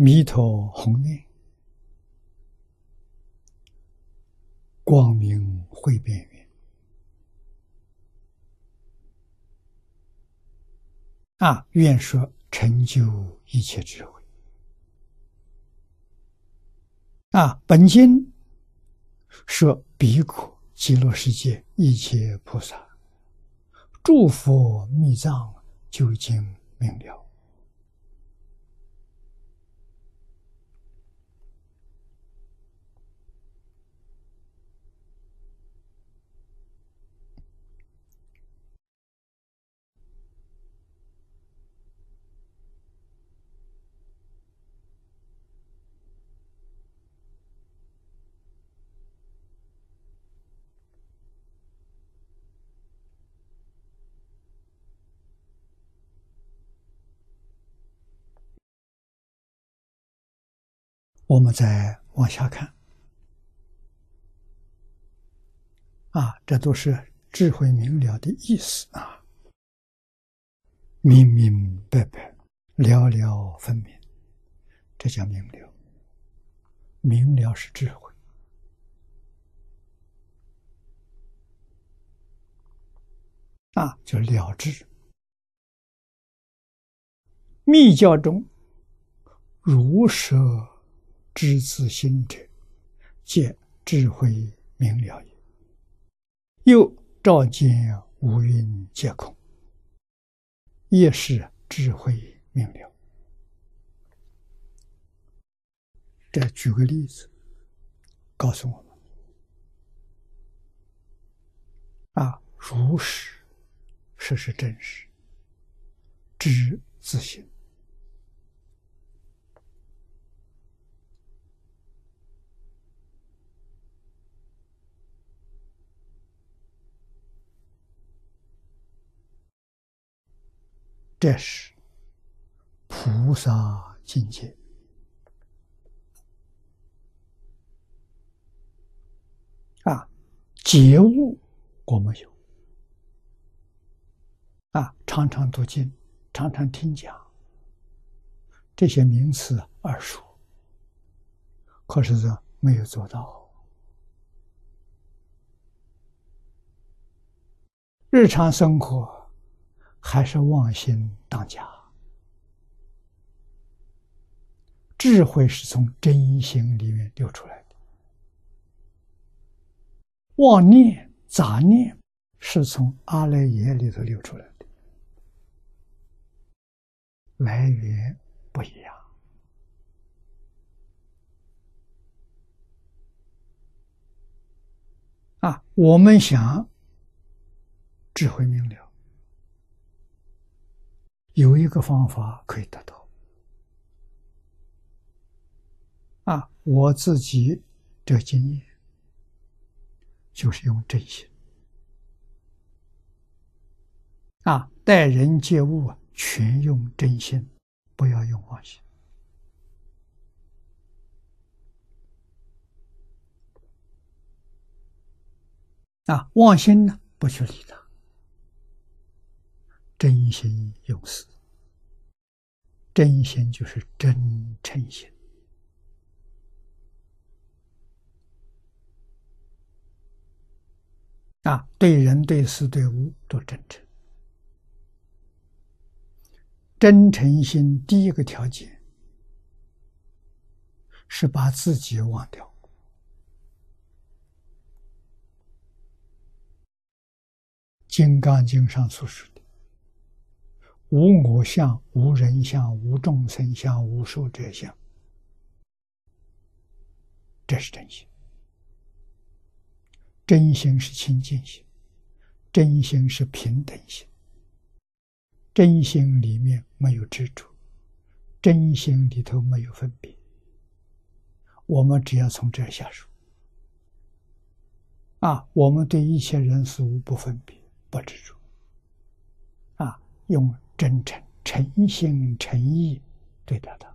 弥陀宏愿，光明会变圆。啊，愿说成就一切智慧。啊，本经说彼苦极乐世界一切菩萨诸佛密藏究竟明了。我们再往下看，啊，这都是智慧明了的意思啊，明明白白，了了分明，这叫明了。明了是智慧，啊，就了知。密教中，如舍。知自心者，皆智慧明了也。又照见五蕴皆空，也是智慧明了。再举个例子，告诉我们：啊，如实，实是真实，知自心。这是菩萨境界啊！觉悟我们有啊，常常读经，常常听讲，这些名词耳熟，可是这没有做到。日常生活。还是妄心当家，智慧是从真心里面流出来的，妄念杂念是从阿赖耶里头流出来的，来源不一样啊！我们想智慧明了。有一个方法可以得到啊！我自己的经验就是用真心啊，待人接物啊，全用真心，不要用妄心啊！妄心呢，不去理他。真心用事，真心就是真诚心啊！对人、对事、对物都真诚。真诚心第一个条件是把自己忘掉，《金刚经》上所说的。无我相，无人相，无众生相，无寿者相，这是真心。真心是清净心，真心是平等心，真心里面没有执着，真心里头没有分别。我们只要从这下手，啊，我们对一切人事物不分别，不执着，用。真诚、诚心、诚意对待他，